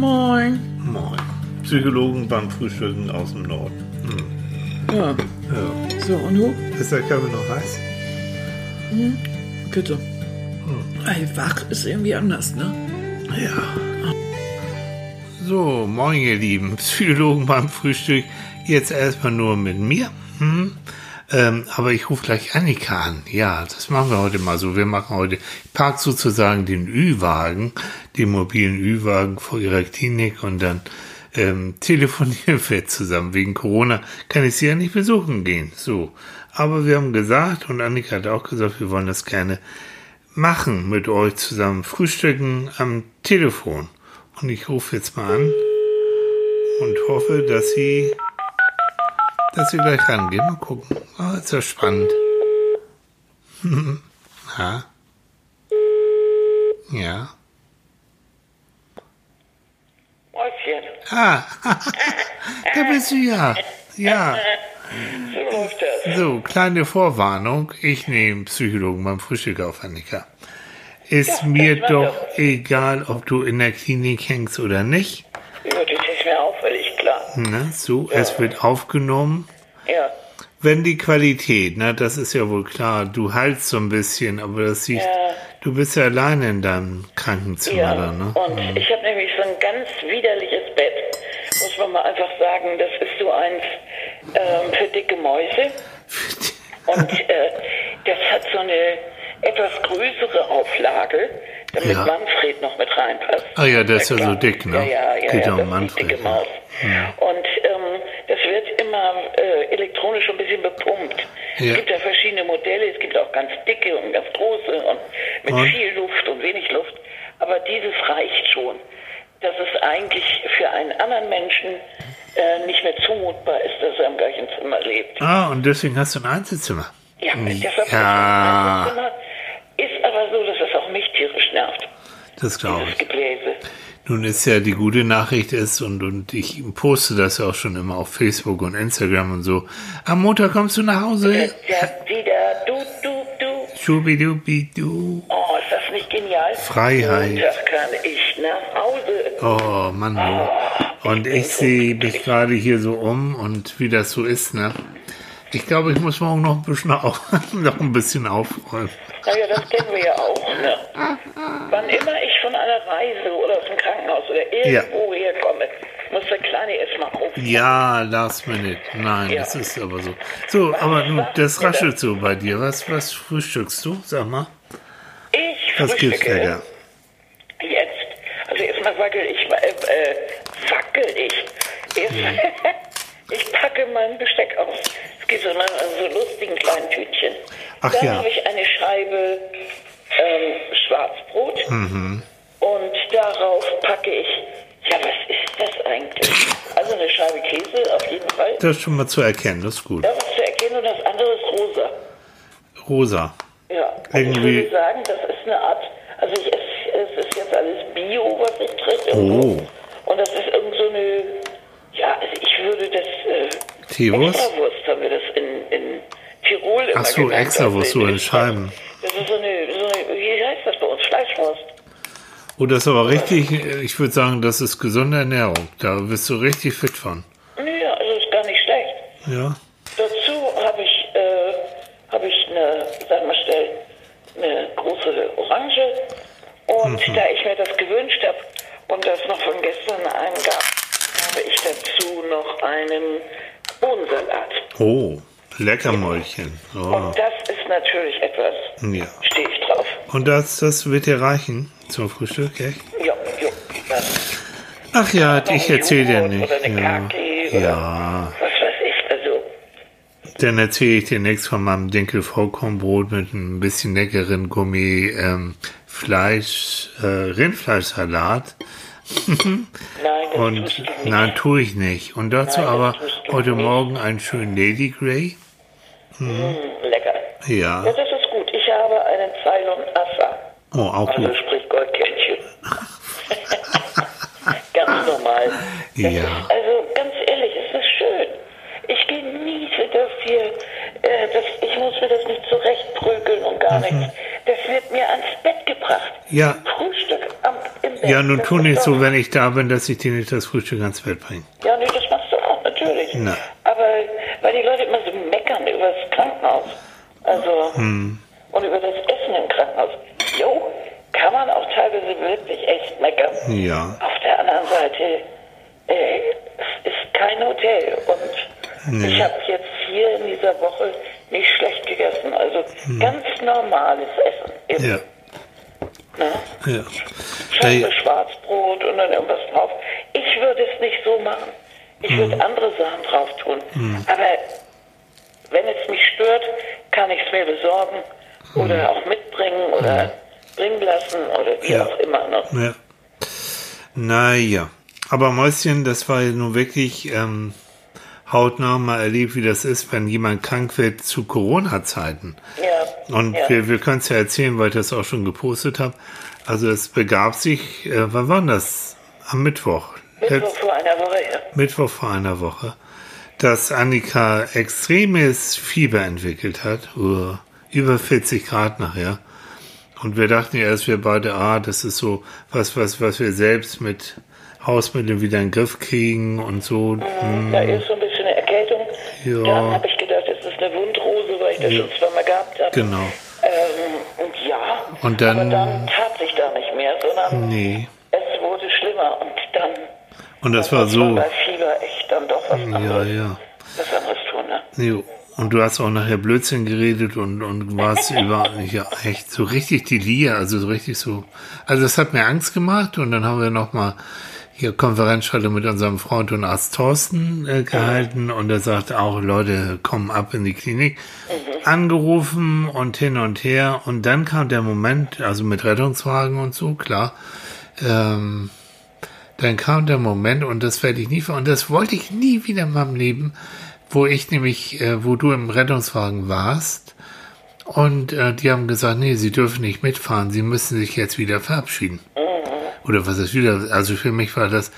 Moin. Moin. Psychologen beim Frühstücken aus dem Norden. Ja, Ja. so, und du? Ist der Kaffee noch heiß? Bitte. Ey, wach ist irgendwie anders, ne? Ja. So, moin ihr Lieben. Psychologen beim Frühstück. Jetzt erstmal nur mit mir. Hm? Ähm, aber ich rufe gleich Annika an. Ja, das machen wir heute mal so. Wir machen heute, ich park sozusagen den Ü-Wagen, den mobilen Ü-Wagen vor ihrer Klinik und dann ähm, telefonieren wir zusammen. Wegen Corona kann ich sie ja nicht besuchen gehen. So. Aber wir haben gesagt, und Annika hat auch gesagt, wir wollen das gerne machen mit euch zusammen. Frühstücken am Telefon. Und ich rufe jetzt mal an und hoffe, dass sie, dass sie gleich rangehen. Mal gucken. Oh, ist ja spannend. ja. Ja. Mäuschen, Ah, da bist du ja. Ja. so läuft das. So, kleine Vorwarnung. Ich nehme Psychologen beim Frühstück auf, Annika. Ist mir das war doch doch- egal, ob du in der Klinik hängst oder nicht. Ja, das ist mir auch völlig klar. Ne? So, es wird aufgenommen. Ja, Wenn die Qualität, ne, das ist ja wohl klar, du heilst so ein bisschen, aber das sieht, Ja. du bist ja alleine in deinem Krankenzimmer ja. da, ne? Und ich habe nämlich so ein ganz widerliches Bett. Muss man mal einfach sagen, das ist so eins ähm, für dicke Mäuse. Und äh, das hat so eine etwas größere Auflage, damit Ja. Manfred noch mit reinpasst. Ah ja, der ist ja so dick, ne? Ja, ja, ja. Geht ja ja um Manfred, dicke ja. Maus. Und ähm, das wird immer äh, elektronisch ein bisschen bepumpt. Ja. Es gibt ja verschiedene Modelle, es gibt auch ganz dicke und ganz große und mit Und? viel Luft und wenig Luft. Aber dieses reicht schon, dass es eigentlich für einen anderen Menschen äh, nicht mehr zumutbar ist, dass er im gleichen Zimmer lebt. Ah, und deswegen hast du ein Einzelzimmer. Ja, deshalb Hm. Ja. ist es ein Zimmer. Ist aber so, dass es auch mich tierisch nervt, Das glaube ich. Gebläse. Nun ist ja die gute Nachricht ist, und, und ich poste das ja auch schon immer auf Facebook und Instagram und so. Am Montag kommst du nach Hause. Ja, wieder, du, du, du. Schubidubidu. Oh, ist das nicht genial? Freiheit. Montag kann ich nach Hause. Oh, Mann. du. Und ich sehe mich gerade hier so um und wie das so ist, ne? Ich glaube, ich muss morgen noch ein bisschen, auf, noch ein bisschen aufräumen. Naja, das kennen wir ja auch. Ne? Wann immer ich von einer Reise oder aus dem Krankenhaus oder irgendwo herkomme, muss der Kleine erstmal auf. Ja, last minute. Nein, Ja. das ist aber so. So, aber nun, das raschelt so bei dir. Was, was frühstückst du? Sag mal. Ich Was gibt's frühstücke lecker? jetzt. Also erstmal wackel ich, äh, äh, wackel ich. Erst, ich packe mein Besteck aus. Gibt so, eine, so lustigen kleinen Tütchen. Ach Dann ja. habe ich eine Scheibe ähm, Schwarzbrot. Mhm. Und darauf packe ich, ja, was ist das eigentlich? Also eine Scheibe Käse auf jeden Fall. Das ist schon mal zu erkennen, das ist gut. Da was zu erkennen und das andere ist rosa. Rosa. Ja, ich Irgendwie- würde sagen, das ist eine Art, also ich esse, es ist jetzt alles Bio, was ich trinke. Oh. Und das ist irgend so eine, ja, also ich würde das, äh, Teewurst? Extrawurst haben wir das in, in Tirol immer Ach so. Extrawurst, so in Scheiben. Das ist so eine, so eine, wie heißt das bei uns, Fleischwurst. Oh, das ist aber richtig, ich würde sagen, das ist gesunde Ernährung. Da bist du richtig fit von. Ja, also ist gar nicht schlecht. Ja. Dazu habe ich, äh, habe ich eine, sag mal schnell, eine große Orange. Und Mhm. da ich mir das gewünscht habe und das noch von gestern einen gab, habe ich dazu noch einen Bohnensalat. Oh, Leckermäulchen. Oh. Und das ist natürlich etwas, Ja. stehe ich drauf. Und das, das wird dir reichen zum Frühstück, echt? Ja, ja. Ach ja, ich erzähle dir nicht. Ja. Ja. was weiß ich. Also, Dann erzähle ich dir nichts von meinem Dinkel-Vollkornbrot mit ein bisschen leckeren Gummi ähm, Fleisch, äh, Rindfleischsalat. nein, Und nein, tue ich nicht. Und dazu aber heute. Morgen einen schönen Lady Grey. Hm, lecker. Ja. Ja, das ist gut. Ich habe einen Ceylon Assa. Oh, auch Also gut. sprich Goldkettchen. ganz normal. Das Ja. Ist, also ganz ehrlich, es ist schön. Ich genieße das hier. Äh, das, ich muss mir das nicht zurechtprügeln und gar nichts. Das wird mir ans Bett gebracht. Mhm. Ja. Ja, nun tu nicht so, wenn ich da bin, dass ich dir nicht das Frühstück ans Bett bringe. Ja, nee, das machst du auch, natürlich. Na. Aber weil die Leute immer so meckern über das Krankenhaus. Also, Hm. und über das Essen im Krankenhaus. Jo, kann man auch teilweise wirklich echt meckern. Ja. Auf der anderen Seite, äh, es ist kein Hotel und ich habe jetzt hier in dieser Woche nicht schlecht gegessen. Also ganz normales Essen. Eben, Hm. Ja. Ne? Ja. Hey, Schwarzbrot und dann irgendwas drauf. Ich würde es nicht so machen. Ich würde Hm. andere Sachen drauf tun. Aber wenn es mich stört, kann ich es mir besorgen oder auch mitbringen oder bringen lassen oder wie. Ja. auch immer. Ne? ja. Naja. Aber Mäuschen, das war ja nun wirklich ähm, hautnah mal erlebt, wie das ist, wenn jemand krank wird zu Corona-Zeiten. Ja. Und ja. wir, wir können es ja erzählen, weil ich das auch schon gepostet habe. Also es begab sich, äh, wann war das? Am Mittwoch. Mittwoch vor einer Woche her. Mittwoch vor einer Woche, dass Annika extremes Fieber entwickelt hat, uh, über 40 Grad nachher. Und wir dachten ja erst, wir beide, ah, das ist so was, was, was wir selbst mit Hausmitteln wieder in den Griff kriegen und so. Hm, Da ist so ein bisschen. Ja. Dann habe ich gedacht, es ist eine Wundrose, weil ich das schon zweimal gehabt habe. Genau. Ähm, und ja, Und dann- aber dann tat sich da nicht mehr, sondern Nee. es wurde schlimmer und dann Und das war so. bei Fieber echt dann doch was Ja, anderes, ja. was anderes tun. Ne? Jo. Und du hast auch nachher Blödsinn geredet und, und warst über, ja, echt so richtig die Lia, also so richtig so. Also das hat mir Angst gemacht und dann haben wir nochmal hier Konferenzschaltung mit unserem Freund und Arzt Thorsten äh, gehalten. Und er sagte auch, Leute, kommen ab in die Klinik. Angerufen und hin und her. Und dann kam der Moment, also mit Rettungswagen und so, klar, ähm, dann kam der Moment, und das werde ich nie und das wollte ich nie wieder in meinem Leben, wo ich nämlich, äh, wo du im Rettungswagen warst, und äh, die haben gesagt, nee, sie dürfen nicht mitfahren, sie müssen sich jetzt wieder verabschieden. Oder was ist wieder, also für mich war das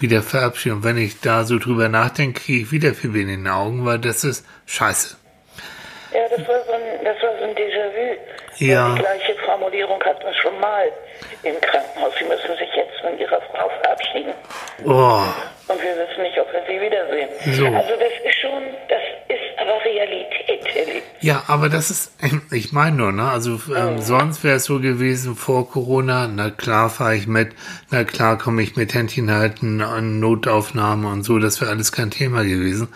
wieder verabschieden. Und wenn ich da so drüber nachdenke, kriege ich wieder Fieber in den Augen, weil das ist scheiße. Ja, das war so ein, das war so ein Déjà-vu. Ja. Die gleiche Formulierung hat man schon mal im Krankenhaus. Sie müssen sich jetzt von Ihrer Frau verabschieden. Oh, Und wir wissen nicht, ob wir sie wiedersehen. So. Also das ist schon, das Lieb. Ja, aber das ist, ich meine nur, ne? Also ähm, sonst wäre es so gewesen vor Corona, na klar fahre ich mit, na klar komme ich mit Händchen halten an Notaufnahme und so, das wäre alles kein Thema gewesen.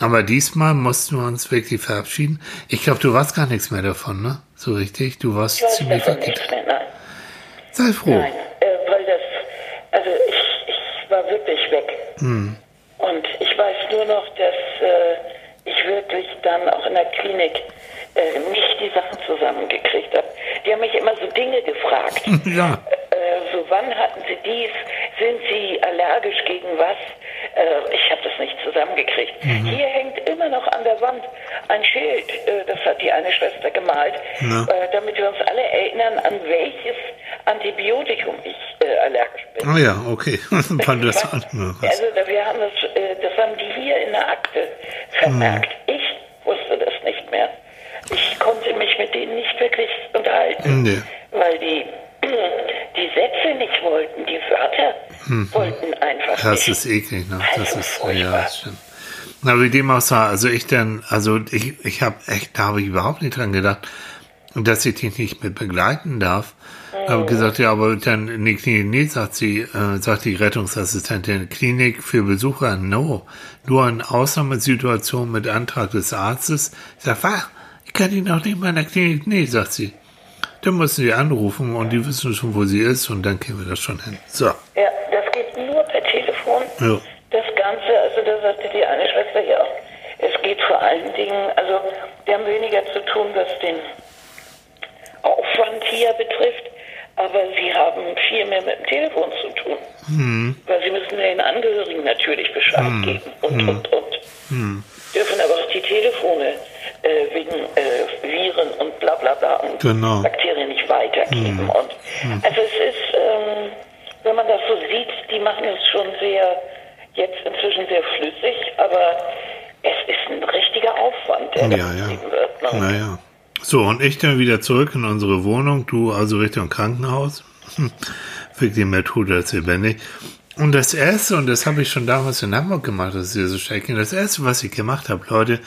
Aber diesmal mussten wir uns wirklich verabschieden. Ich glaube, du warst gar nichts mehr davon, ne? So richtig, du warst Ich ziemlich weggetan. Sei froh. Nein, äh, weil das, also ich, ich war wirklich weg. Hm. Und ich weiß nur noch, dass äh, ich wirklich dann auch in der Klinik äh, nicht die Sachen zusammengekriegt habe. Die haben mich immer so Dinge gefragt. Ja, Äh, so, wann hatten Sie dies? Sind Sie allergisch gegen was? Äh, ich habe das nicht zusammengekriegt. Hier hängt immer noch an der Wand ein Schild, äh, das hat die eine Schwester gemalt, Na. äh, damit wir uns alle erinnern, an welches Antibiotikum ich äh, allergisch bin. oh ja, okay. Fand das an. Also wir haben das, äh, das haben die hier in der Akte vermerkt. Ich wusste das nicht mehr. Ich konnte mich mit denen nicht wirklich unterhalten, Nee. weil die die Sätze nicht wollten, die Wörter wollten einfach Das nicht. ist eklig, ne? Das Also ist, furchtbar. ja, das stimmt. Na, wie dem auch sei, also ich dann, also ich, ich habe echt, da habe ich überhaupt nicht dran gedacht, dass ich dich nicht mit begleiten darf. Habe gesagt, ja, aber dann in die Klinik, nee, sagt sie, äh, sagt die Rettungsassistentin, Klinik für Besucher, no. Nur in Ausnahmesituationen mit Antrag des Arztes. Ich sag, was? Ich kann die noch nicht mal in der Klinik, nee, sagt sie. Dann müssen sie anrufen und die wissen schon, wo sie ist und dann kriegen wir das schon hin. So. Ja, das geht nur per Telefon. Ja. Das Ganze, also da sagte die eine Schwester ja auch, es geht vor allen Dingen, also wir haben weniger zu tun, was den Aufwand hier betrifft, aber sie haben viel mehr mit dem Telefon zu tun. Hm. Weil sie müssen den Angehörigen natürlich Bescheid geben und, Hm. und, und. Dürfen aber auch die Telefone äh, wegen äh, Viren und bla bla bla und Genau. Bakterien nicht weitergeben. Und also es ist, ähm, wenn man das so sieht, die machen es schon sehr, jetzt inzwischen sehr flüssig, aber es ist ein richtiger Aufwand, der Ja, da ja. wird. Ne? Naja. So, und ich dann wieder zurück in unsere Wohnung, du also Richtung Krankenhaus. Wirklich mehr tot als lebendig. Und das Erste, und das habe ich schon damals in Hamburg gemacht, das ist hier so schrecklich, das Erste, was ich gemacht habe, Leute,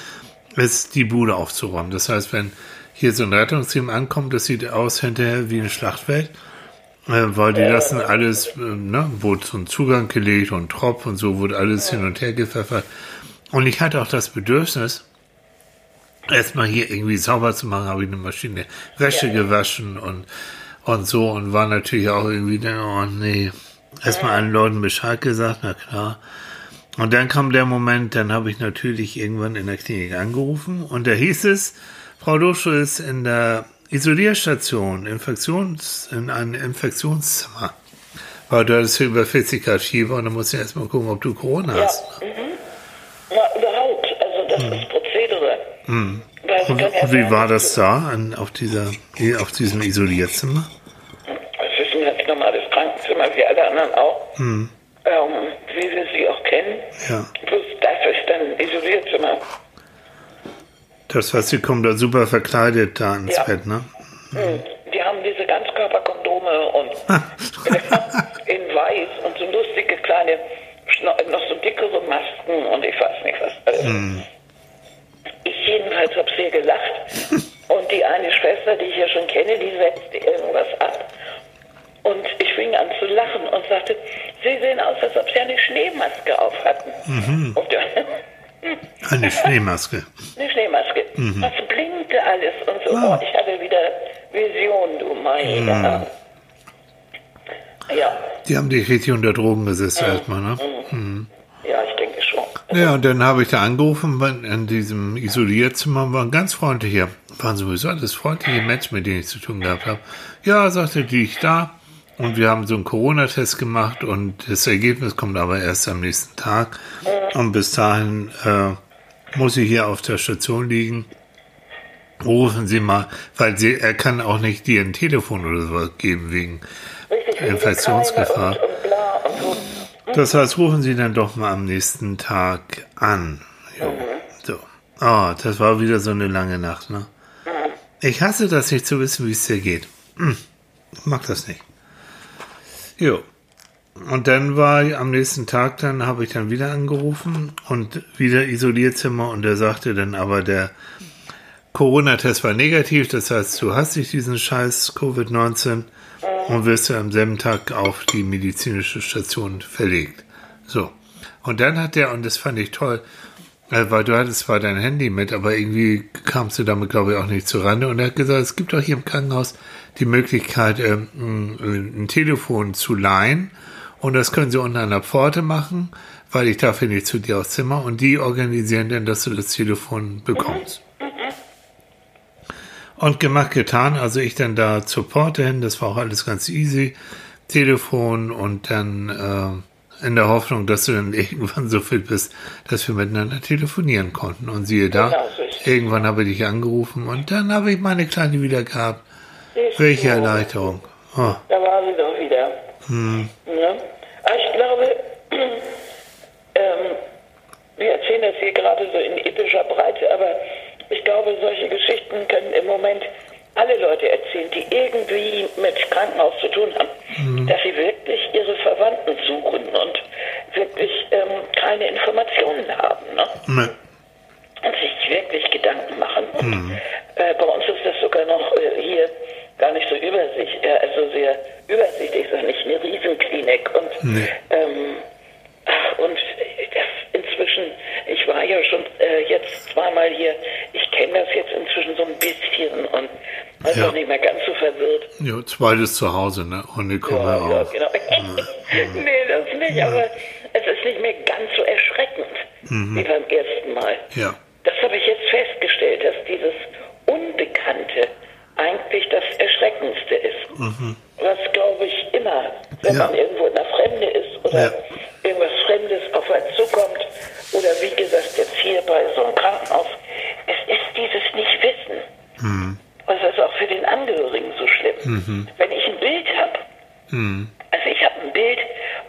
ist die Bude aufzuräumen. Das heißt, wenn hier so ein Rettungsteam ankommt, das sieht aus hinterher wie ein Schlachtfeld, äh, weil die lassen alles, äh, ne, wurde ein Zugang gelegt und Tropf und so, wurde alles hin und her gepfeffert. Und ich hatte auch das Bedürfnis, erstmal hier irgendwie sauber zu machen, habe ich eine Maschine Wäsche gewaschen und, und so und war natürlich auch irgendwie, oh nee, erstmal allen Leuten Bescheid gesagt, na klar. Und dann kam der Moment, dann habe ich natürlich irgendwann in der Klinik angerufen und da hieß es, Frau Dusche ist in der Isolierstation, Infektions, in einem Infektionszimmer. Weil du hattest über 40 Grad Fieber und dann musst du erstmal gucken, ob du Corona Ja, hast. mhm. ja, überhaupt. Also das ist Prozedere. Mhm. Und, wie war das da an, auf, dieser, auf diesem Isolierzimmer? Es ist ein ganz normales Krankenzimmer, wie alle anderen auch. Mhm. Ähm, wie wir sie auch kennen. Ja. Plus das ist dann ein Isolierzimmer. Das heißt, sie kommen da super verkleidet da ins Ja. Bett, ne? Mhm. Die haben diese Ganzkörperkondome und in weiß und so lustige kleine, noch so dickere Masken und ich weiß nicht was alles. Ich jedenfalls habe sehr gelacht. Und die eine Schwester, die ich ja schon kenne, die setzte irgendwas ab. Und ich fing an zu lachen und sagte, Sie sehen aus, als ob Sie eine Schneemaske auf hatten. Und, Eine Schneemaske. eine Schneemaske. Das blinkte alles und so. Wow. Oh, ich hatte wieder Vision, du meine Herren. Ja, Die haben dich richtig unter Drogen gesetzt erstmal, ne? ja, ich denke schon. Ja, und dann habe ich da angerufen in diesem Isolierzimmer, waren ganz freundliche, waren sowieso alles freundliche Menschen, mit denen ich zu tun gehabt habe. Ja, sagte die ich da. Und wir haben so einen Corona-Test gemacht und das Ergebnis kommt aber erst am nächsten Tag. Und bis dahin äh, muss ich hier auf der Station liegen. Rufen Sie mal, weil sie, er kann auch nicht dir ein Telefon oder sowas geben wegen Infektionsgefahr. Und, und. Das heißt, rufen Sie dann doch mal am nächsten Tag an. Jo. So. Oh, das war wieder so eine lange Nacht, ne? Ich hasse das nicht zu wissen, wie es dir geht. Hm. Ich mag das nicht. Jo. Und dann war am nächsten Tag, dann habe ich dann wieder angerufen und wieder Isolierzimmer und er sagte dann aber, der Corona-Test war negativ, das heißt, du hast nicht diesen scheiß Covid-19 und wirst ja am selben Tag auf die medizinische Station verlegt. So. Und dann hat der, und das fand ich toll, äh, weil du hattest zwar dein Handy mit, aber irgendwie kamst du damit, glaube ich, auch nicht zurande. Und er hat gesagt, es gibt auch hier im Krankenhaus die Möglichkeit, ähm, ein, Telefon zu leihen. Und das können sie unten an der Pforte machen, weil ich darf ja nicht zu dir aufs Zimmer. Und die organisieren dann, dass du das Telefon bekommst. Und gemacht, getan. Also ich dann da zur Pforte hin, das war auch alles ganz easy. Telefon und dann äh, in der Hoffnung, dass du dann irgendwann so fit bist, dass wir miteinander telefonieren konnten. Und siehe da, Genau irgendwann habe ich dich angerufen und dann habe ich meine Kleine wieder gehabt. Siehst Welche du, Erleichterung. Oh, Da war sie doch wieder. Hm. Aber ich glaube, ähm, wir erzählen das hier gerade so in epischer Breite, aber ich glaube, solche Geschichten können im Moment alle Leute erzählen, die irgendwie mit Krankenhaus zu tun haben, dass sie wirklich ihre Verwandten suchen und wirklich ähm, keine Informationen haben. Ne? ne. und sich wirklich Gedanken machen. Und, äh, bei uns ist das sogar noch äh, hier gar nicht so übersichtlich, äh, also sehr übersichtlich, ja nicht eine Riesenklinik. Und, Nee. Jo, zweites Zuhause, ne? Hunde kommen Ja, ja, genau. nee, das nicht, aber es ist nicht mehr ganz so erschreckend wie beim ersten Mal. Ja. Das habe ich jetzt festgestellt, dass dieses Unbekannte eigentlich das Erschreckendste ist. Was, glaube ich, immer, wenn Ja. man irgendwo in der Fremde ist oder Ja. irgendwas Fremdes auf einen zukommt oder wie gesagt jetzt hier bei so einem Krankenhaus, es ist dieses Nicht-Wissen. Und das ist auch für den Angehörigen so schlimm. Wenn ich ein Bild habe, also ich habe ein Bild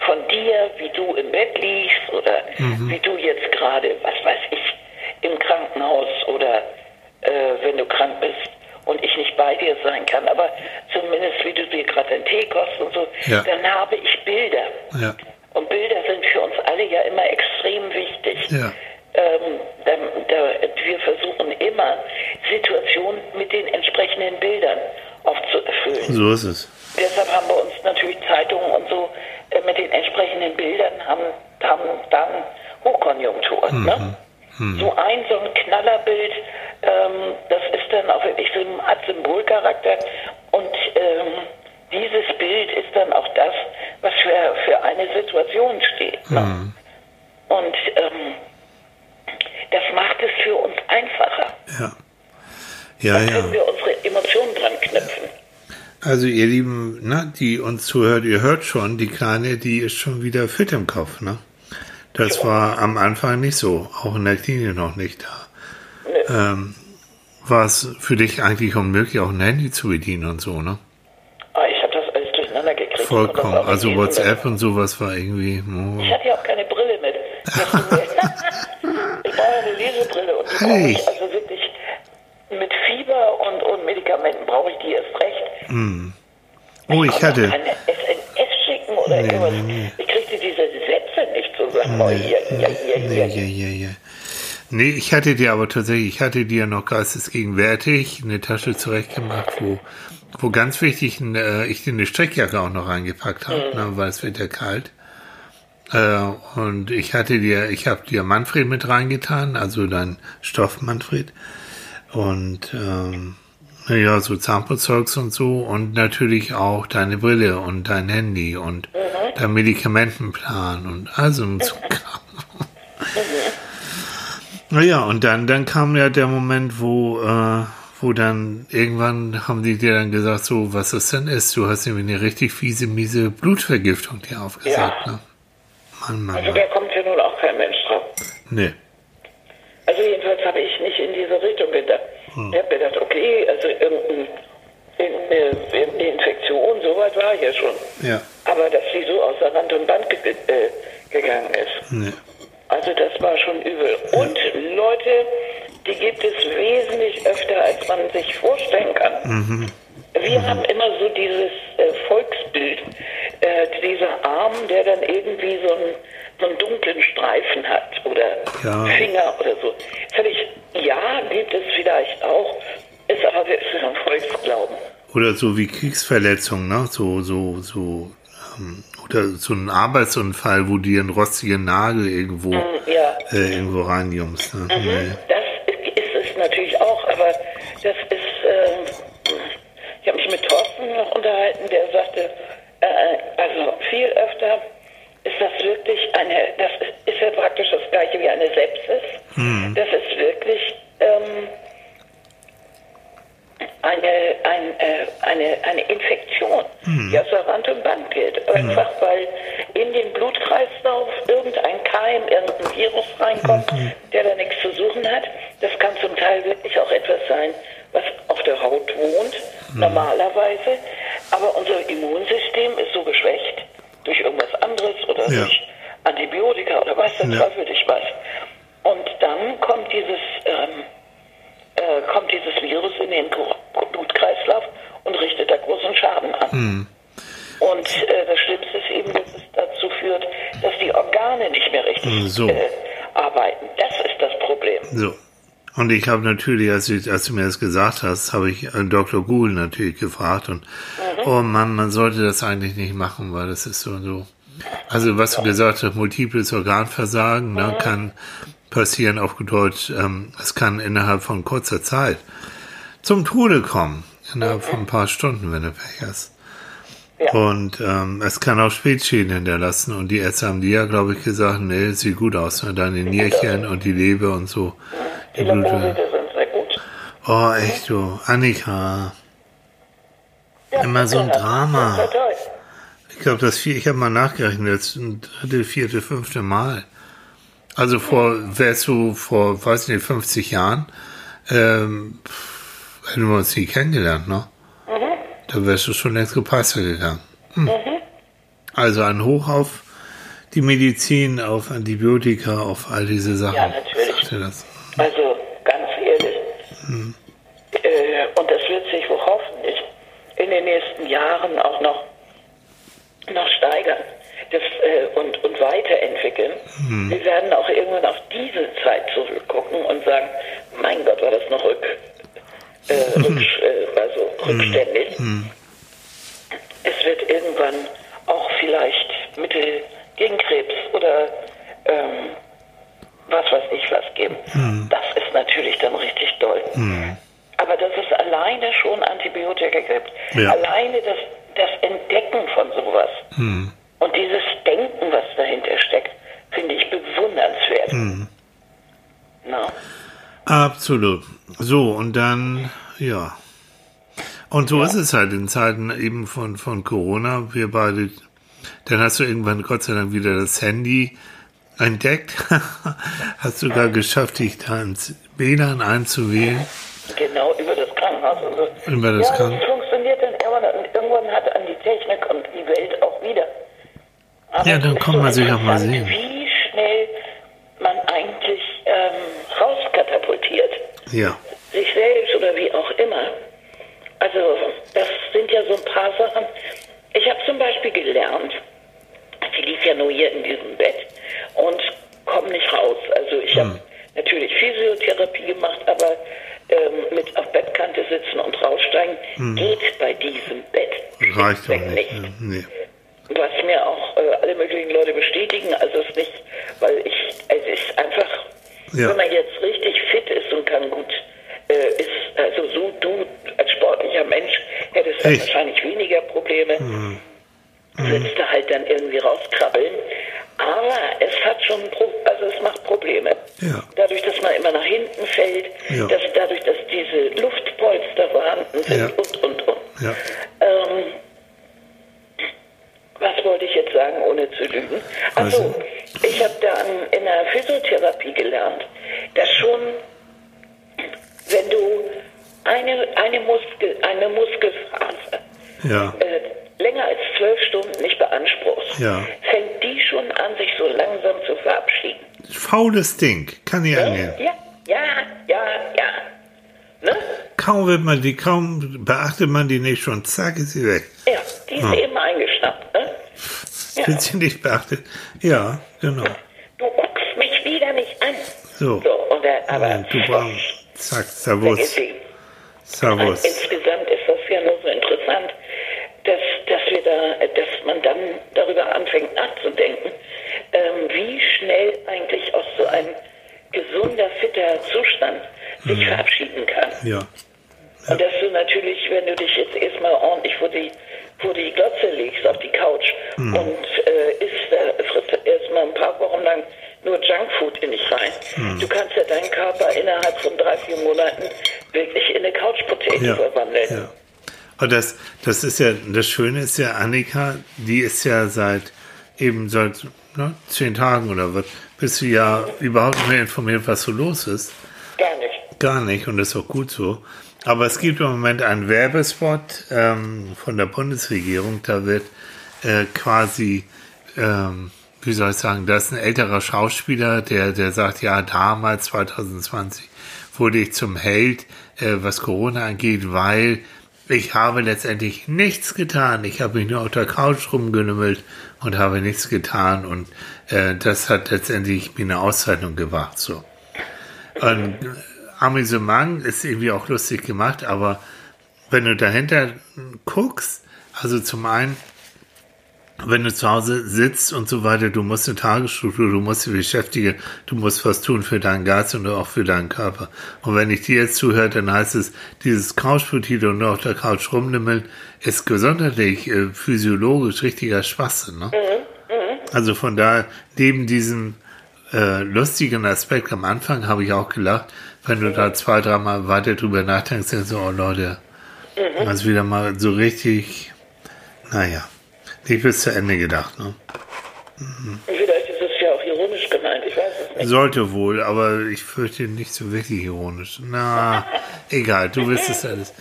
von dir, wie du im Bett liegst oder wie du jetzt gerade, was weiß ich, im Krankenhaus oder äh, wenn du krank bist und ich nicht bei dir sein kann, aber zumindest wie du dir gerade einen Tee kochst und so, Ja. dann Bilder. Ja. Und Bilder sind für uns alle ja immer extrem wichtig. Ja. Ähm, da, da, wir versuchen immer, Situationen mit den entsprechenden Bildern aufzuerfüllen. So ist es. Deshalb haben wir uns natürlich Zeitungen und so äh, mit den entsprechenden Bildern haben, haben dann Hochkonjunktur. Ne? So ein so ein Knallerbild, ähm, das ist dann auch wirklich so ein Art Symbolcharakter und ähm, dieses Bild ist dann auch das, was für, für eine Situation steht. Ne? Und ähm, das macht es für uns einfacher. Ja. Ja, Da ja. können wir unsere Emotionen dran. Also ihr Lieben, ne, die uns zuhört, ihr hört schon, die Kleine, die ist schon wieder fit im Kopf, ne? Das war am Anfang nicht so, auch in der Klinik noch nicht da. Ähm, war es für dich eigentlich unmöglich, auch ein Handy zu bedienen und so, ne? Ah, ich habe das alles durcheinander gekriegt. Vollkommen. Also WhatsApp und sowas war irgendwie. oh. Ich hatte ja auch keine Brille mit. ich brauche eine Lesebrille und die Hey. ich also wirklich mit Fieber und, und Medikamenten brauche ich die erst recht. Oh, ich hatte. Keine SMS schicken oder Nee, irgendwas. nee, nee. Ich kriegte diese Sätze nicht zusammen. Oh, hier, hier, hier, Nee, hier. ja, ja, ja. Nee, ich hatte dir aber tatsächlich, ich hatte dir noch geistesgegenwärtig eine Tasche zurechtgemacht, wo, wo ganz wichtig äh, ich dir eine Strickjacke auch noch reingepackt habe, ne, weil es wird ja kalt. Äh, und ich hatte dir, ich habe dir Manfred mit reingetan, also dein Stoff Manfred. Und ähm, ja, so Zahnputzeugs und so und natürlich auch deine Brille und dein Handy und dein Medikamentenplan und also ein so Kram. Naja, und dann, dann kam ja der Moment, wo, äh, wo dann irgendwann haben die dir dann gesagt, so, was das denn ist. Du hast irgendwie eine richtig fiese, miese Blutvergiftung dir aufgesagt, Ja. ne? Mann, Mann, Also da kommt ja nun auch kein Mensch drauf. Nee. Also jedenfalls habe ich nicht Richtung gedacht. Hm. Ich habe gedacht, okay, also irgendein, irgendeine, irgendeine Infektion, soweit war ich ja schon. Ja. Aber dass sie so außer Rand und Band ge äh, gegangen ist. Nee. Also das war schon übel. Und Leute, die gibt es wesentlich öfter, als man sich vorstellen kann. Wir haben immer so dieses äh, Volksbild, äh, dieser Arm, der dann irgendwie so einen, so einen dunklen Streifen hat oder Ja. Finger oder so. Völlig, ja, gibt es vielleicht auch, ist aber ist ein Volksglauben. Oder so wie Kriegsverletzungen, ne? So, so, so, ähm, oder so ein Arbeitsunfall, wo dir ein rostiger Nagel irgendwo, Ja. äh, irgendwo reinjumst, ne? Nee. Das ist es natürlich auch, aber das ist, ähm, ich habe mich mit Thorsten noch unterhalten, der sagte, äh, also viel öfter ist das wirklich eine, das ist, ist ja praktisch das gleiche wie eine Sepsis. Das ist wirklich ähm, eine, ein, äh, eine, eine Infektion, die außer Rand und Band geht. Einfach weil in den Blutkreislauf irgendein Keim, irgendein Virus reinkommt, der da nichts zu suchen hat. Das kann zum Teil wirklich auch etwas sein, was auf der Haut wohnt, normalerweise. Aber unser Immunsystem ist so geschwächt durch irgendwas anderes oder Ja. durch Antibiotika oder weiß der Ja. Teufel dich was. Und dann kommt dieses ähm, äh, kommt dieses Virus in den Blutkreislauf und richtet da großen Schaden an. Und äh, das Schlimmste ist eben, dass es dazu führt, dass die Organe nicht mehr richtig So. äh, arbeiten. Das ist das Problem. So. Und ich habe natürlich, als, ich, als du mir das gesagt hast, habe ich äh, Dr. Google natürlich gefragt und oh Mann, man sollte das eigentlich nicht machen, weil das ist so und so. Also was du gesagt hast, multiples Organversagen ne, kann passieren, auf Deutsch, ähm, es kann innerhalb von kurzer Zeit zum Tode kommen, innerhalb von ein paar Stunden, wenn du Pech hast. Ja. Und ähm, es kann auch Spätschäden hinterlassen. Und die Ärzte haben dir ja, glaube ich, gesagt, nee, sieht gut aus. Ne? Deine Nierchen und die Leber und so. Die. Laborwerte sind sehr gut. Oh, echt du. Annika. Ja, Immer so ein Drama. Ich glaube, das vier, ich habe mal nachgerechnet, das dritte, vierte, fünfte Mal. Also vor, wärst du vor, weiß nicht, 50 Jahren, ähm, hätten wir uns nie kennengelernt, ne? Da wärst du schon längst gepasst gegangen. Hm. Also ein Hoch auf die Medizin, auf Antibiotika, auf all diese Sachen. Ja, natürlich. Also ganz ehrlich. Äh, und das wird sich hoffentlich in den nächsten Jahren auch noch noch steigern das, äh, und, und weiterentwickeln. Hm. Wir werden auch irgendwann auf diese Zeit zurückgucken und sagen, mein Gott, war das noch rück, äh, rück, äh, also rückständig. Es wird irgendwann auch vielleicht Mittel gegen Krebs oder ähm, was weiß ich was geben. Das ist natürlich dann richtig doll. Aber dass es alleine schon Antibiotika gibt, Ja. alleine das, das Entdecken von sowas und dieses Denken, was dahinter steckt, finde ich bewundernswert. Na? Absolut. So, und dann, ja. Und so ist es halt in Zeiten eben von, von Corona. Wir beide, dann hast du irgendwann Gott sei Dank wieder das Handy entdeckt. hast sogar geschafft, dich da ins WLAN einzuwählen. Genau, über das Krankenhaus und so. Über das ja, Kranken- das funktioniert dann irgendwann und irgendwann hat an die Technik und die Welt auch wieder. Aber Ja, dann kann man sich auch mal sehen. Wie schnell man eigentlich ähm, rauskatapultiert. Ja. sich selbst oder wie auch immer. Also das sind ja so ein paar Sachen. Ich habe zum Beispiel gelernt, sie lief ja nur hier in diesem Bett und komme nicht raus. Also ich habe natürlich Physiotherapie gemacht, aber ähm, mit auf Bettkante sitzen und raussteigen geht bei diesem Bett Reicht schlichtweg nicht. Ja, nee. was mir auch äh, alle möglichen Leute bestätigen. Also es ist nicht, weil ich, es ist einfach, Ja. wenn man jetzt richtig fit ist und kann gut, äh, ist, also so du als sportlicher Mensch hättest dann wahrscheinlich weniger Probleme. Mhm. Würdest du halt dann irgendwie rauskrabbeln. Aber es hat schon, also es macht Probleme. Ja. Dadurch, dass man immer nach hinten fällt, Ja. dass dadurch, dass diese Luftpolster vorhanden sind Ja. und, und, und. Ähm, was wollte ich jetzt sagen, ohne zu lügen? Also, ich habe da an, in der Physiotherapie gelernt, dass schon, wenn du eine, eine, Muskel, eine Muskelphase äh, länger als zwölf Stunden nicht beanspruchst, Ja. fängt die schon an, sich so langsam zu verabschieden. Faules Ding. Kann ich angehen. Ja, ja, ja, ja. Ne? Kaum wird man die, kaum beachtet man die nicht schon, zack, ist sie weg. Ja, die ist eben eingeschnappt. Ne? Ja. Wird sie nicht beachtet? Ja, genau. Du guckst mich wieder nicht an. So. So, und der, aber du brauchst, zack, Servus. Servus. Insgesamt anfängt nachzudenken, ähm, wie schnell eigentlich aus so ein gesunder, fitter Zustand sich Mhm. verabschieden kann. Ja. Und dass du natürlich, wenn du dich jetzt erstmal ordentlich vor die, vor die Glotze legst, auf die Couch Mhm. und äh, isst, äh, frisst erstmal ein paar Wochen lang nur Junkfood in dich rein. Mhm. Du kannst ja deinen Körper innerhalb von drei, vier Monaten wirklich in eine Couch-Potato Ja. verwandeln. ja. Und das, das ist ja, das Schöne ist ja, Annika, die ist ja seit eben seit ne, zehn Tagen oder was, bist du ja überhaupt nicht mehr informiert, was so los ist. Gar nicht. Gar nicht und das ist auch gut so. Aber es gibt im Moment einen Werbespot ähm, von der Bundesregierung, da wird äh, quasi, ähm, wie soll ich sagen, da ist ein älterer Schauspieler, der, der sagt, ja, damals, 2020, wurde ich zum Held, äh, was Corona angeht, weil ich habe letztendlich nichts getan. Ich habe mich nur auf der Couch rumgelümmelt und habe nichts getan und äh, das hat letztendlich mir eine Auszeichnung gebracht, so. Und Amüsement ist irgendwie auch lustig gemacht, aber wenn du dahinter guckst, also zum einen, wenn du zu Hause sitzt und so weiter, du musst eine Tagesstruktur, du musst dich beschäftigen, du musst was tun für deinen Geist und auch für deinen Körper. Und wenn ich dir jetzt zuhöre, dann heißt es, dieses Couchpotato und nur auf der Couch rumnimmeln, ist gesundheitlich, äh, physiologisch richtiger Schwachsinn. Ne? Also von daher, neben diesem äh, lustigen Aspekt am Anfang habe ich auch gelacht, wenn du da zwei, dreimal weiter drüber nachdenkst, denkst du, oh Leute, das ist wieder mal so richtig, naja, nicht bis zu Ende gedacht. Ne? Vielleicht ist es ja auch ironisch gemeint, ich weiß es nicht. Sollte wohl, aber ich fürchte nicht so wirklich ironisch. Na, egal, du wirst es alles.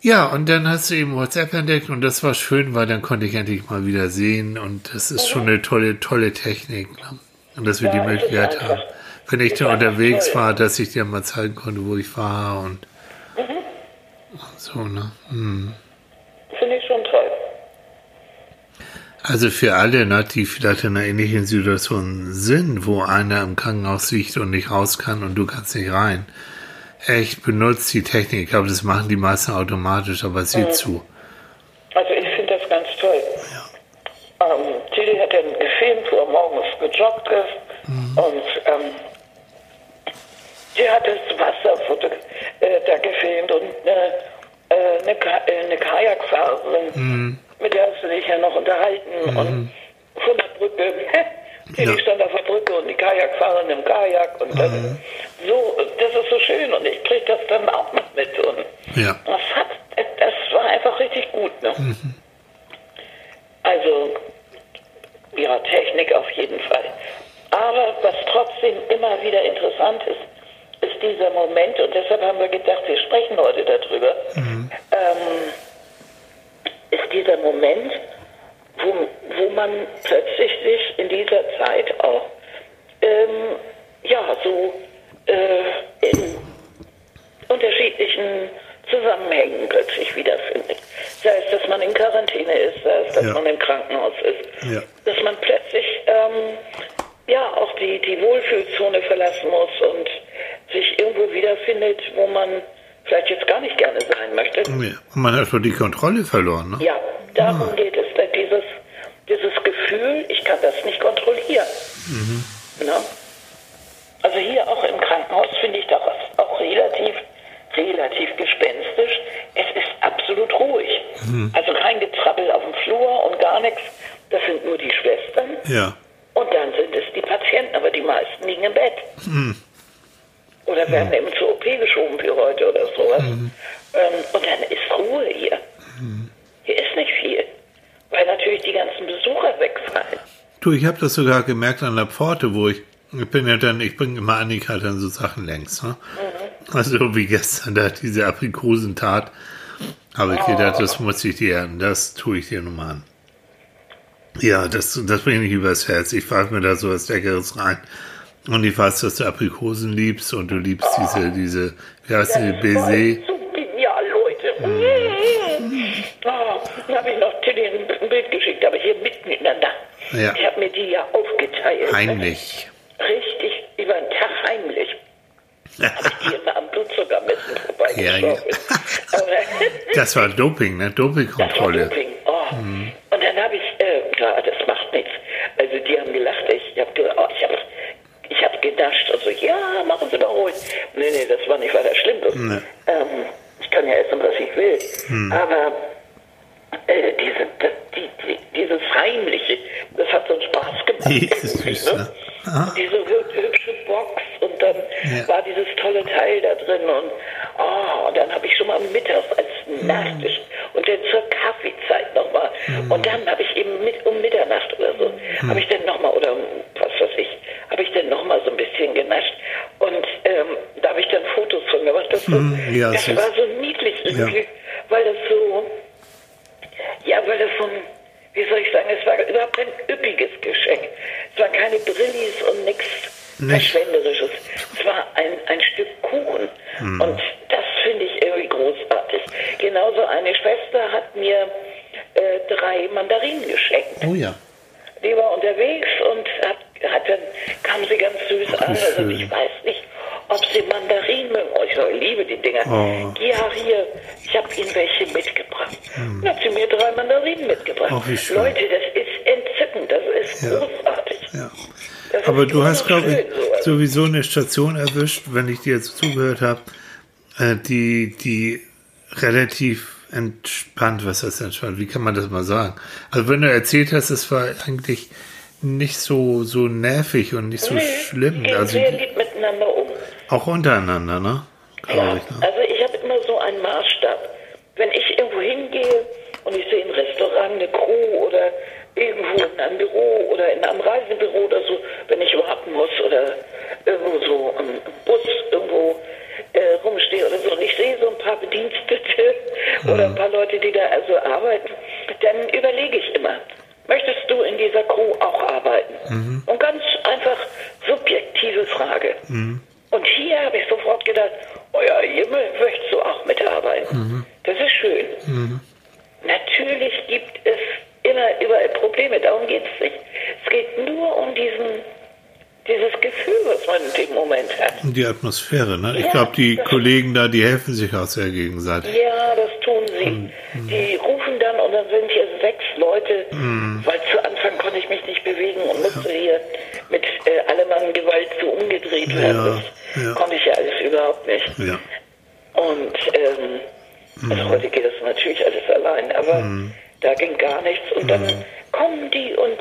Ja, und dann hast du eben WhatsApp entdeckt und das war schön, weil dann konnte ich endlich mal wieder sehen und das ist schon eine tolle, tolle Technik. Ne? Und dass wir Ja, die Möglichkeit haben, wenn ich da unterwegs war, dass ich dir mal zeigen konnte, wo ich war und Mhm. so, ne? Hm. Finde ich schon toll. Also für alle, ne, die vielleicht in einer ähnlichen Situation sind, wo einer im Krankenhaus liegt und nicht raus kann und du kannst nicht rein. Echt benutzt die Technik. Ich glaube, das machen die meisten automatisch, aber sieh mhm. zu. Also ich finde das ganz toll. Ja. Ähm, Tilly hat dann gefilmt, wo er morgens gejoggt ist mhm. und ähm, die hat das Wasser äh, da gefilmt und äh, eine, Ka äh, eine Kajakfahrerin. Mhm mit der hast du dich ja noch unterhalten mhm. und von der Brücke. Die ja. stand auf der Brücke und die Kajakfahrerin im Kajak und das, mhm. so, das ist so schön und ich krieg das dann auch noch mit und ja. das hat, das war einfach richtig gut. Ne? Mhm. Also, ja, Technik auf jeden Fall. Aber was trotzdem immer wieder interessant ist, ist dieser Moment und deshalb haben wir gedacht, wir sprechen heute darüber. Mhm. Ähm, ist dieser Moment, wo, wo man plötzlich sich in dieser Zeit auch ähm, ja, so äh, in unterschiedlichen Zusammenhängen plötzlich wiederfindet. Sei es, dass man in Quarantäne ist, sei es, dass ja. man im Krankenhaus ist, ja. dass man plötzlich ähm, ja auch die, die Wohlfühlzone verlassen muss und sich irgendwo wiederfindet, wo man vielleicht jetzt gar nicht gerne sein möchte. Und man hat so die Kontrolle verloren, ne? Ja, darum ah. geht es. Dieses, dieses Gefühl, ich kann das nicht kontrollieren. Mhm. Ne? Also hier auch im Krankenhaus finde ich das auch relativ, relativ gespenstisch. Es ist absolut ruhig. Mhm. Also kein Getrabbel auf dem Flur und gar nichts. Das sind nur die Schwestern. Ja. Und dann sind es die Patienten, aber die meisten liegen im Bett. Mhm. Oder werden eben zur OP geschoben wie heute oder sowas. Mhm. Ähm, und dann ist Ruhe hier. Mhm. Hier ist nicht viel, weil natürlich die ganzen Besucher wegfallen. Du, ich habe das sogar gemerkt an der Pforte, wo ich, ich bin ja dann, ich bringe immer Annika dann so Sachen längs, ne? Mhm. Also wie gestern da diese Aprikosentat, habe ich oh. gedacht, das muss ich dir, das tue ich dir nochmal an. Ja, das, das bringe ich übers Herz. Ich pfeife mir da so was Leckeres rein. Und ich weiß, dass du Aprikosen liebst und du liebst diese, diese, wie heißt die, Baiser? Ja, Leute. Mm. Oh, dann habe ich noch Tilly ein Bild geschickt, aber hier mitten in der Nacht. Ja. Ich habe mir die ja aufgeteilt. Heimlich. Richtig, über den Tag heimlich. habe ich die immer am Blutzuckermessen vorbeigeschaut. Ja, ja. das war Doping, ne? Dopingkontrolle. Das war Doping. Oh. Mhm. Und dann habe ich, äh, ja, das macht nichts. Also die haben gelacht. Ich habe gesagt, oh, ich genascht und so, ja, machen Sie doch ruhig. Nee, nee, das war nicht weiter schlimm. Nee. Ähm, ich kann ja essen, was ich will. Hm. Aber äh, diese, das, die, die, dieses Heimliche, das hat so einen Spaß gemacht. Die ist süß, ne? ne? Diese hübsche Box und dann ja. war dieses tolle Teil da drin und oh, dann habe ich schon mal mittags als hm. Nachtisch und dann zur Kaffeezeit nochmal hm. und dann habe ich eben mit um Mitternacht oder so, hm. habe ich dann nochmal oder was weiß ich, habe ich dann bisschen genascht. Und ähm, da habe ich dann Fotos von gemacht. Das, so, mm, ja, das war so niedlich irgendwie, ja. weil das so, ja, weil das so ein, wie soll ich sagen, es war überhaupt ein üppiges Geschenk. Es waren keine Brillis und nichts Verschwenderisches. Mitgebracht. Oh, Leute, das ist entzückend, das ist ja. großartig. Ja. Das Aber du hast, glaube ich, sowieso eine Station erwischt, wenn ich dir jetzt zugehört habe, äh, die, die relativ entspannt, was heißt entspannt? Wie kann man das mal sagen? Also wenn du erzählt hast, es war eigentlich nicht so, so nervig und nicht so nee, schlimm. Gehen also, sehr lieb miteinander um. Auch untereinander, ne? Ja, ich, ne? also ich habe immer so einen Maßstab. Wenn ich irgendwo hingehe und ich sehe ein Restaurant, eine Crew oder irgendwo in einem Büro oder in einem Reisebüro oder so, wenn ich überhaupt muss oder irgendwo so im Bus irgendwo äh, rumstehe oder so und ich sehe so ein paar Bedienstete mhm. oder ein paar Leute, die da also arbeiten, dann überlege ich immer, möchtest du in dieser Crew auch arbeiten? Mhm. Und ganz einfach subjektive Frage. Mhm. Und hier habe ich sofort gedacht, euer Himmel, möchtest du auch mitarbeiten? Mhm. Das ist schön. Mhm. Natürlich gibt es immer überall Probleme. nur um diesen, dieses Gefühl, was man in dem Moment hat. Die Atmosphäre, ne? Ich Ja, glaube, die Kollegen da, die helfen sich auch sehr gegenseitig. Ja, das tun sie. Die rufen dann und dann sind hier sechs Leute, weil zu Anfang konnte ich mich nicht bewegen und musste hier mit äh, Allemann Gewalt so umgedreht werden. Ja, das ja. konnte ich ja alles überhaupt nicht. Ja. Und ähm, also heute geht das natürlich alles allein, aber da ging gar nichts. Und dann kommen die und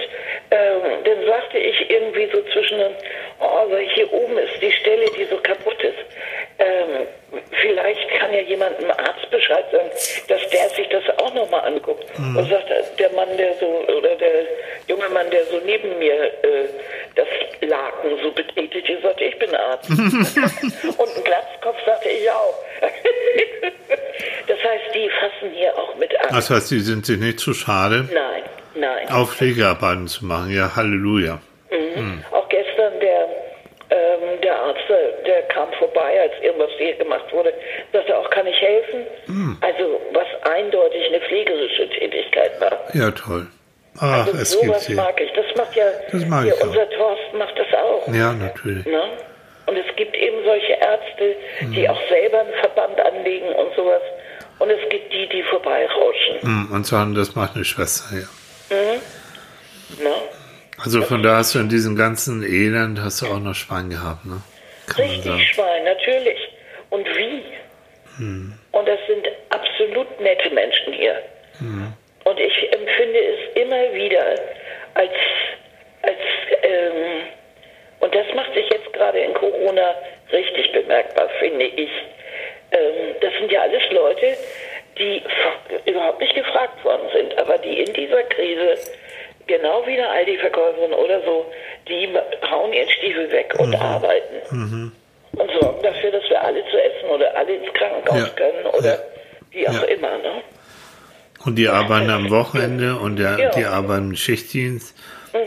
ähm, dann sagte ich irgendwie so zwischen, oh, hier oben ist die Stelle, die so kaputt ist. Ähm, vielleicht kann ja jemand einem Arzt Bescheid sagen, dass der sich das auch nochmal anguckt. Und sagt der Mann, der so, oder der junge Mann, der so neben mir äh, das Laken so betretete, sagte, ich bin Arzt. Und ein Glatzkopf sagte ich auch. das heißt, die fassen hier auch mit an. Das heißt, die sind sich nicht zu schade, Nein, nein. auf Pflegearbeiten zu machen. Ja, Halleluja. Mhm. Auch gestern der, ähm, der Arzt, der, der kam vorbei, als irgendwas hier gemacht wurde, sagte auch, kann ich helfen? Mhm. Also was eindeutig eine pflegerische Tätigkeit war. Ja, toll. Ach, Also es sowas sie. mag ich. Das macht ja Das mag hier ich auch. unser Thorsten macht das auch. Ja, natürlich. Ne? Und es gibt eben solche Ärzte, Mhm. die auch selber einen Verband anlegen und sowas. Und es gibt die, die vorbeirauschen. Hm, Und sagen, das macht eine Schwester, ja. Ne? Also von da hast du in diesem ganzen Elend hast du auch noch Schwein gehabt, ne? Kann Richtig. Schwein, natürlich. Und wie? Hm. Und das sind absolut nette Menschen hier. Hm. Und ich empfinde es immer wieder als, als ähm, und das macht sich jetzt gerade in Corona richtig bemerkbar, finde ich. Ähm, das sind ja alles Leute, die überhaupt nicht gefragt worden sind, aber die in dieser Krise, genau wie eine Aldi-Verkäuferin oder so, die hauen ihren Stiefel weg und arbeiten. Und sorgen dafür, dass wir alle zu essen oder alle ins Krankenhaus Ja. können oder Ja. wie auch Ja. immer. Ne? Und die arbeiten am Wochenende und der, die arbeiten im Schichtdienst.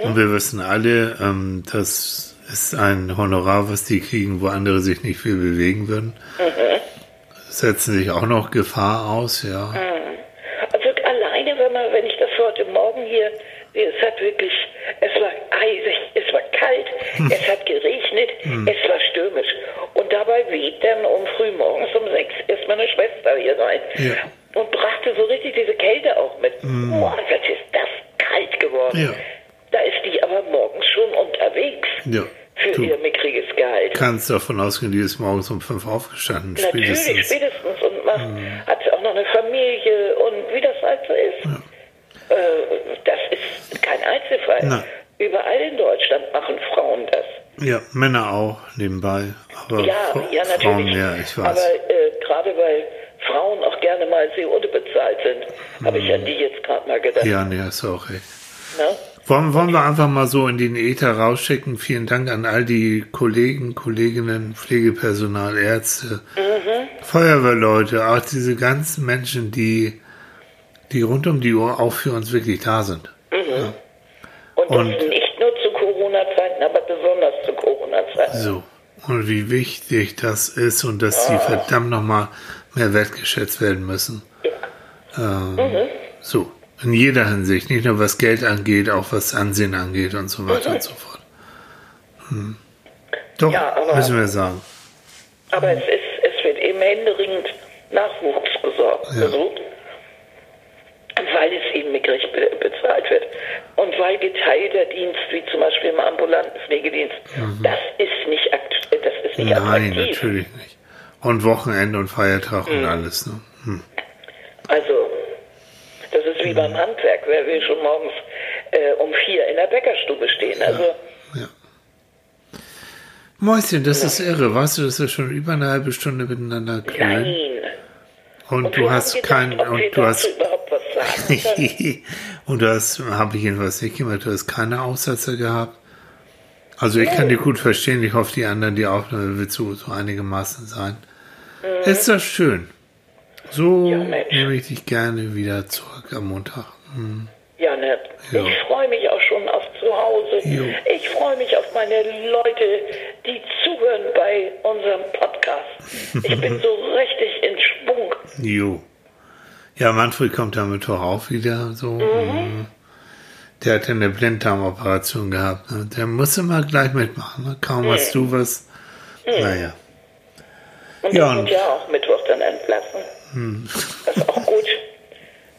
Und wir wissen alle, ähm, das ist ein Honorar, was die kriegen, wo andere sich nicht viel bewegen würden. Setzen sich auch noch Gefahr aus, ja. Also alleine, wenn man, wenn ich das heute Morgen hier, es hat wirklich, es war eisig, es war kalt, es hat geregnet, es war stürmisch. Und dabei weht dann um frühmorgens um sechs ist meine Schwester hier rein Ja. und brachte so richtig diese Kälte auch mit. Boah, was ist das kalt geworden. Ja. Da ist die aber morgens schon unterwegs Ja. Für Du ihr mickriges Gehalt. kannst davon ausgehen, die ist morgens um fünf aufgestanden, Natürlich, spätestens. spätestens. Und macht, hat auch noch eine Familie und wie das halt so ist. Äh, das ist kein Einzelfall. Nein. Überall in Deutschland machen Frauen das. Ja, Männer auch nebenbei. Aber Ja, ja, natürlich. Frauen mehr, ich weiß. Aber äh, gerade weil Frauen auch gerne mal sehr unterbezahlt sind, habe ich an die jetzt gerade mal gedacht. ja, nee, hast du auch recht. Ne? Wollen, wollen wir einfach mal so in den Äther rausschicken? Vielen Dank an all die Kollegen, Kolleginnen, Pflegepersonal, Ärzte, Feuerwehrleute, auch diese ganzen Menschen, die, die rund um die Uhr auch für uns wirklich da sind. Und, Und- das nicht nur zu Corona-Zeiten, aber besonders zu Corona-Zeiten. So. Und wie wichtig das ist und dass sie verdammt nochmal mehr wertgeschätzt werden müssen. Ähm, So. In jeder Hinsicht. Nicht nur was Geld angeht, auch was Ansehen angeht und so weiter und so fort. Hm. Doch, Ja, aber- müssen wir sagen. Aber es, ist, es wird eben händeringend Nachwuchs besorgt, Ja. gesucht, weil es eben mickrig be bezahlt wird. Und weil geteilter Dienst, wie zum Beispiel im ambulanten Pflegedienst, das ist nicht akt das ist nicht Mhm. Nein, attraktiv. natürlich nicht. Und Wochenende und Feiertag und alles. Ne? Hm. Also, das ist wie beim Handwerk. Wer will schon morgens äh, um vier in der Bäckerstube stehen? Also, Ja. Mäuschen, das ist irre. Weißt du, dass wir schon über eine halbe Stunde miteinander kühlen? nein. Und, wir du hast gedacht, kein, ob wir und du hast, überhaupt was sagen können. und du hast, habe ich jedenfalls nicht gemacht, du hast keine Aussätze gehabt. Also ich kann dich gut verstehen, ich hoffe, die anderen, die Aufnahme wird so, so einigermaßen sein. Ist das schön. So Mhm. Ja, Mensch. nehme ich dich gerne wieder zurück am Montag. Hm. Ja, ne? Ja. Ich freue mich auch schon auf zu Hause. Jo. Ich freue mich auf meine Leute, die zuhören bei unserem Podcast. Ich bin so richtig in Schwung. Jo. Ja, Manfred kommt damit doch auch wieder so. Mhm. Der hat eine Blinddarmoperation gehabt. Ne? Der muss immer gleich mitmachen. Ne? Kaum hast du was. Naja. Und Ja, und- ja auch Mittwoch dann entlassen. Das ist auch gut.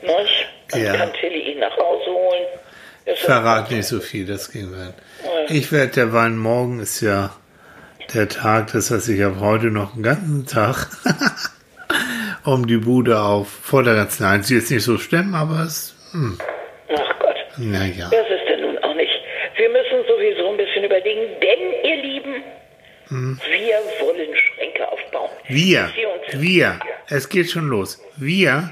Nicht? Dann Ja. kann Tilly ihn nach Hause holen. Das Verrat nicht so viel, das ging werden. Ich werde derweil, morgen ist ja der Tag, das heißt, ich habe heute noch einen ganzen Tag um die Bude auf Vorderganz. Nein, sie ist nicht so schlimm, aber es, hm, Ach Gott. naja. Das ist denn nun auch nicht. Wir müssen sowieso ein bisschen überlegen, denn ihr Lieben, Hm. wir wollen Schränke aufbauen. Wir, wir, es geht schon los. Wir,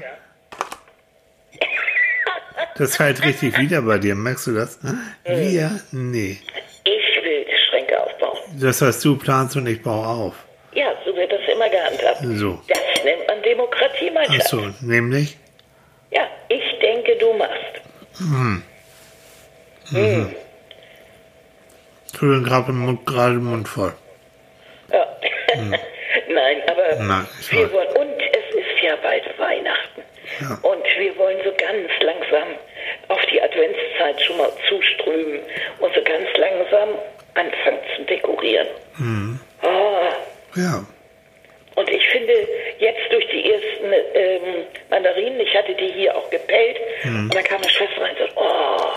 das halt richtig wieder bei dir, merkst du das? Wir, nee. Ich will Schränke aufbauen. Das heißt, du planst und ich baue auf. Ja, so wird das immer gehandhabt. So. Das nennt man Demokratie, mein Ach so, nämlich? Ja, ich denke, du machst. Entschuldigung, gerade im Mund, gerade im Mund voll. Ja. Nein, aber Hm. Nein, ich wir wollen, ja bald Weihnachten. Ja. Und wir wollen so ganz langsam auf die Adventszeit schon mal zuströmen und so ganz langsam anfangen zu dekorieren. Hm. Ah, Ja. und ich finde, jetzt durch die ersten ähm, Mandarinen, ich hatte die hier auch gepellt, Hm. und dann kam meine Schwester rein und sagte, oh,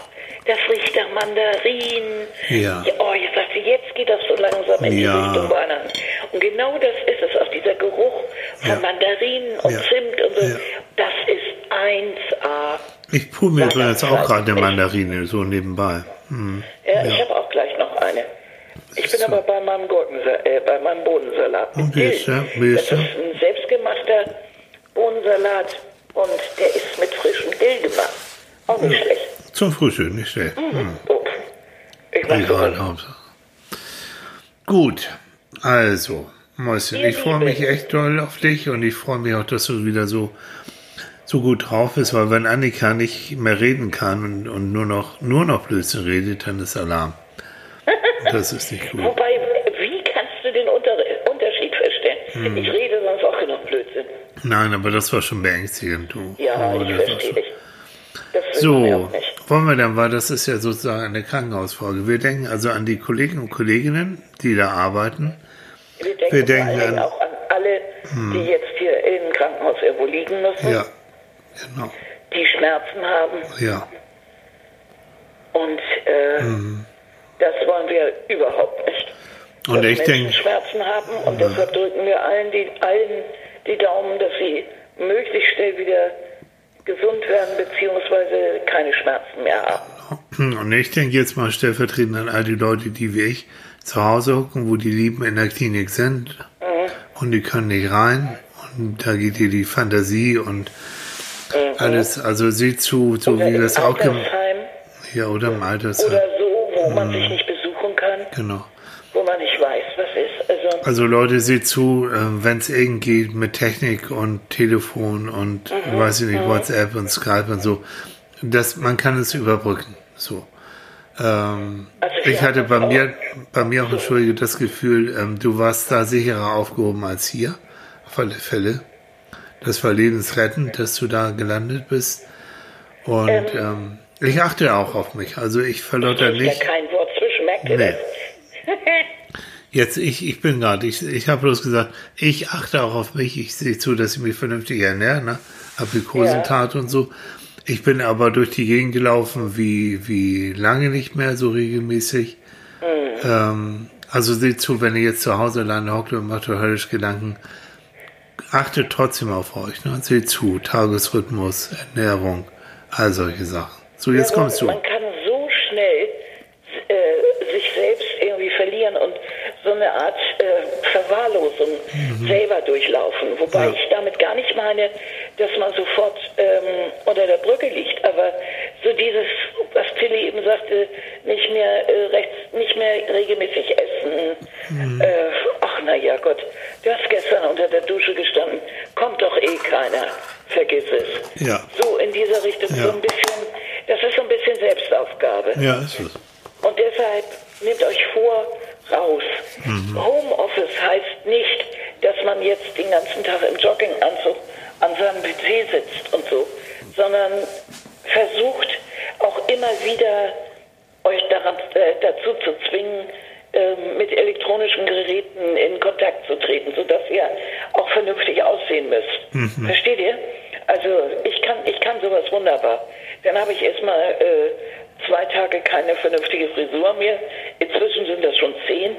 das riecht nach Mandarinen. Ja. Oh, ich sagte, jetzt geht das so langsam in die Ja. Richtung Weihnachten. Und genau das ist es, auch dieser Geruch von Ja. Mandarinen und Ja. Zimt und so, Ja. das ist 1A. Ich pul mir übrigens auch gerade eine Mandarine, so nebenbei. Hm. Ja, ich habe auch gleich noch eine. Ich bin So. aber bei meinem Gurkensalat, äh, bei meinem Bohnensalat. Und wie ist der? Wie ist das der? ist ein selbstgemachter Bohnensalat und der ist mit frischem Dill gemacht. Auch nicht schlecht. Zum Frühstück, nicht schlecht. Hm. Oh. Ich mag Egal. Hauptsache. Gut, also, Mäuschen, ich freue mich echt doll auf dich und ich freue mich auch, dass du wieder so, so gut drauf bist, weil wenn Annika nicht mehr reden kann und, und nur noch, nur noch Blödsinn redet, dann ist Alarm. Das ist nicht gut. Wobei, wie kannst du den Unter Unterschied feststellen? Hm. Ich rede sonst auch genug Blödsinn. Nein, aber das war schon beängstigend, du. Ja, Oh, ich das war verstehe schon- dich. Das So, auch nicht. Wollen wir dann, weil das ist ja sozusagen eine Krankenhausfolge. Wir denken also an die Kollegen und Kolleginnen, die da arbeiten. Wir denken, wir denken an- auch an alle, die jetzt hier im Krankenhaus irgendwo liegen müssen, Ja, genau. die Schmerzen haben. Ja, Und äh, Mhm. das wollen wir überhaupt nicht. Und dass ich Menschen denke- Schmerzen haben und deshalb drücken wir allen die, allen die Daumen, dass sie möglichst schnell wieder gesund werden beziehungsweise keine Schmerzen mehr haben. Und ich denke jetzt mal stellvertretend an all die Leute, die wie ich zu Hause hocken, wo die Lieben in der Klinik sind und die können nicht rein. Und da geht dir die Fantasie und alles, also sieh zu, so Oder wie es auch gemacht Ja, oder im Altersheim. oder so, wo man Mhm. sich nicht besuchen kann, Genau. wo man nicht weiß. Also Leute, seht zu, wenn es irgend geht mit Technik und Telefon und Mhm. weiß ich nicht, WhatsApp und Skype und so, das, man kann es überbrücken. So. Ähm, Also ich hatte bei mir, bei mir auch entschuldige das Gefühl, ähm, du warst da sicherer aufgehoben als hier, auf alle Fälle. Das war lebensrettend, dass du da gelandet bist. Und ähm, ich achte auch auf mich. Also ich verlotter ist ja nicht. kein Wort zwischen, merkt Nee. Jetzt, ich, ich bin gerade, ich, ich habe bloß gesagt, ich achte auch auf mich, ich sehe zu, dass ich mich vernünftig ernähre, ne? Aprikosentat und so. Ich bin aber durch die Gegend gelaufen wie, wie lange nicht mehr so regelmäßig. Ähm, also seht zu, wenn ihr jetzt zu Hause alleine hockt und macht euch höllisch Gedanken, achtet trotzdem auf euch, ne? Seht zu, Tagesrhythmus, Ernährung, all solche Sachen. So, jetzt Ja, kommst du. Man Verwahrlosung selber durchlaufen. Wobei Mhm. Ja. ich damit gar nicht meine, dass man sofort ähm, unter der Brücke liegt. Aber so dieses, was Tilly eben sagte, nicht mehr äh, rechts, nicht mehr regelmäßig essen. Mhm. Äh, ach na ja Gott, du hast gestern unter der Dusche gestanden. Kommt doch eh keiner. Vergiss es. Ja. So in dieser Richtung, Ja. so ein bisschen, das ist so ein bisschen Selbstaufgabe. Ja, ist es. Und deshalb nehmt euch vor, raus. Mhm. Homeoffice heißt nicht, dass man jetzt den ganzen Tag im Jogginganzug an seinem PC sitzt und so, sondern versucht auch immer wieder euch daran, äh, dazu zu zwingen, ähm, mit elektronischen Geräten in Kontakt zu treten, sodass ihr auch vernünftig aussehen müsst. Versteht ihr? Also ich kann, ich kann sowas wunderbar. Dann habe ich erstmal äh, zwei Tage keine vernünftige Frisur mehr. Inzwischen sind das schon zehn,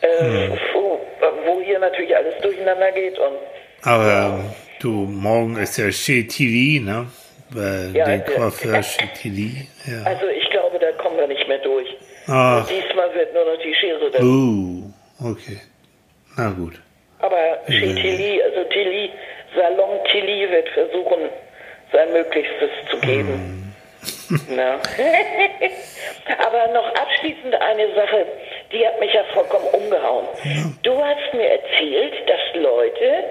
äh, wo, wo hier natürlich alles durcheinander geht und Aber du, morgen ist ja Chetili, ne? Bei Ja, den ja. Coiffeur Chetili. Ja. also ich glaube, da kommen wir nicht mehr durch. Diesmal wird nur noch die Schere da. Uh, okay. Na gut. Aber chez Tilly, also Tilly, Salon Tilly wird versuchen, sein Möglichstes zu geben. Na. Aber noch abschließend eine Sache, die hat mich ja vollkommen umgehauen. Du hast mir erzählt, dass Leute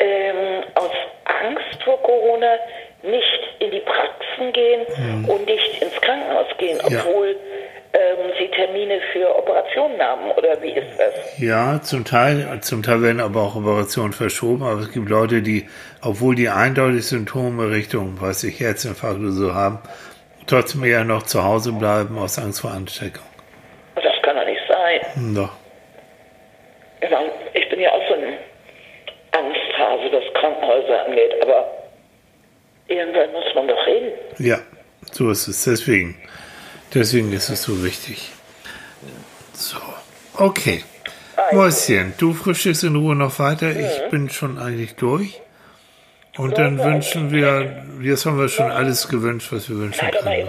ähm, aus Angst vor Corona nicht in die Praxen gehen und nicht ins Krankenhaus gehen, Ja. obwohl ähm, sie Termine für Operationen haben. Oder wie ist das? Ja, zum Teil, zum Teil werden aber auch Operationen verschoben, aber es gibt Leute, die, obwohl die eindeutig Symptome Richtung, weiß ich, Herzinfarkt oder so haben, trotzdem eher noch zu Hause bleiben aus Angst vor Ansteckung. Das kann doch nicht sein. Hm, Doch. Ich bin ja auch so ein Angsthase, was Krankenhäuser angeht, aber irgendwann muss man doch reden. Ja, so ist es. Deswegen, deswegen ist es so wichtig. So, okay. Mäuschen, du frühstückst in Ruhe noch weiter. Ich bin schon eigentlich durch. Und dann wünschen wir, jetzt haben wir schon alles gewünscht, was wir wünschen mal können. eben.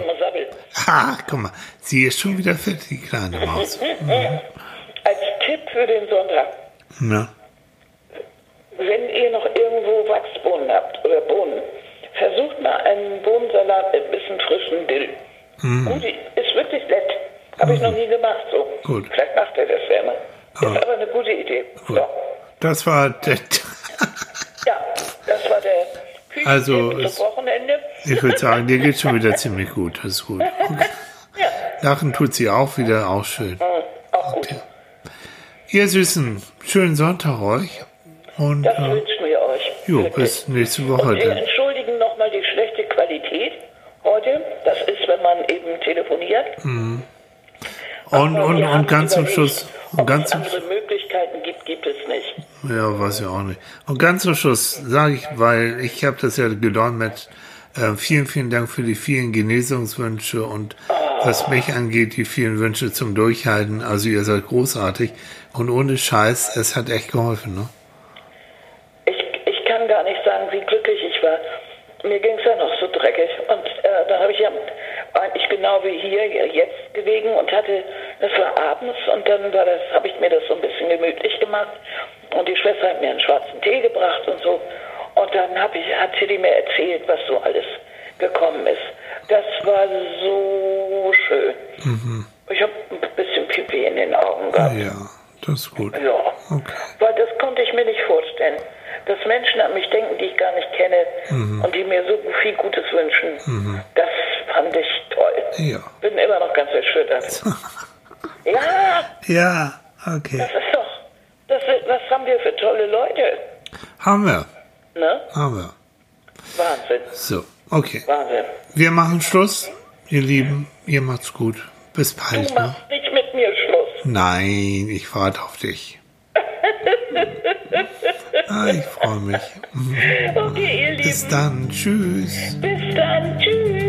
Ha, guck mal, sie ist schon wieder fertig, die kleine Maus. Als Tipp für den Sonntag, Na, wenn ihr noch irgendwo Wachsbohnen habt oder Bohnen, versucht mal einen Bohnensalat mit ein bisschen frischen Dill. Gut, ist wirklich nett. Habe ich noch nie gemacht so. Gut. Vielleicht macht er das ja mal. Ah. Ist aber eine gute Idee. gut. So. Das war Ja, das war der Küchentipp Also, es- Wochenende. ich würde sagen, dir geht schon wieder ziemlich gut. Das ist gut. Okay. Ja, Lachen tut sie auch wieder, auch schön. hm, auch gut. Ihr Süßen, schönen Sonntag euch. Und Das äh, wünschen wir euch. jo, bis nächste Woche Und wir dann. entschuldigen nochmal die schlechte Qualität heute. Das ist, wenn man eben telefoniert. Und, Aber und, wir haben und ganz zum Schluss, und ganz zum andere Möglichkeiten gibt, gibt es nicht. Ja, weiß ich auch nicht. Und ganz zum Schluss sage ich, weil ich habe das ja gedäumet, äh, vielen, vielen Dank für die vielen Genesungswünsche und was mich angeht, die vielen Wünsche zum Durchhalten. Also ihr seid großartig und ohne Scheiß, es hat echt geholfen, ne? Ich, ich kann gar nicht sagen, wie glücklich ich war. Mir ging es ja noch so dreckig. Und äh, da habe ich ja eigentlich genau wie hier jetzt gelegen und hatte, das war abends und dann war das, habe ich mir das so ein bisschen gemütlich gemacht. Und die Schwester hat mir einen schwarzen Tee gebracht und so. Und dann hab ich, hat Tilly mir erzählt, was so alles gekommen ist. Das war so schön. Ich habe ein bisschen Pipi in den Augen gehabt. Ja, das ist gut. Ja. Okay. Weil das konnte ich mir nicht vorstellen. Dass Menschen an mich denken, die ich gar nicht kenne und die mir so viel Gutes wünschen, das fand ich toll. Ja. Bin immer noch ganz erschüttert. ja, Ja, okay. das ist doch, das ist, was haben wir für tolle Leute. Haben wir. Ne? Haben wir. Wahnsinn, So, okay. Wahnsinn. Wir machen Schluss, ihr Lieben. Ihr macht's gut. Bis Du bald, ne? machst nicht mit mir Schluss. Nein, ich warte auf dich. Ah, ich freue mich. Okay, ihr Bis Lieben. dann. Tschüss. Bis dann. Tschüss.